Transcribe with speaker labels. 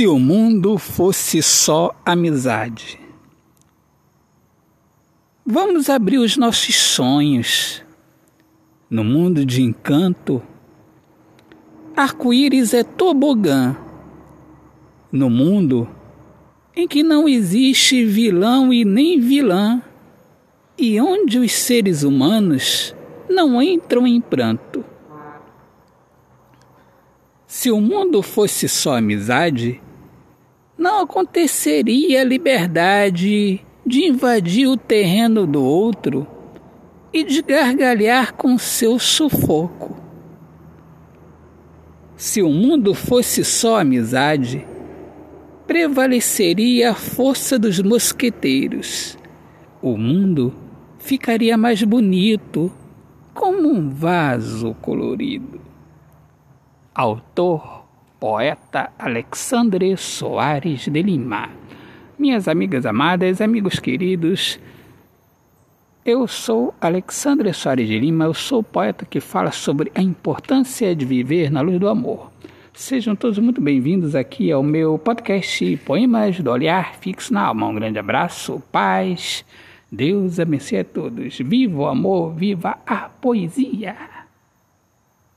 Speaker 1: Se o mundo fosse só amizade. Vamos abrir os nossos sonhos. No mundo de encanto, arco-íris é tobogã. No mundo em que não existe vilão e nem vilã, e onde os seres humanos não entram em pranto. Se o mundo fosse só amizade, não aconteceria a liberdade de invadir o terreno do outro e de gargalhar com seu sufoco. Se o mundo fosse só amizade, prevaleceria a força dos mosqueteiros. O mundo ficaria mais bonito, como um vaso colorido. Autor, poeta Alexandre Soares de Lima. Minhas amigas amadas, amigos queridos, eu sou Alexandre Soares de Lima, eu sou o poeta que fala sobre a importância de viver na luz do amor. Sejam todos muito bem-vindos aqui ao meu podcast Poemas do Olhar Fixo na Alma. Um grande abraço, paz, Deus abençoe a todos. Viva o amor, viva a poesia!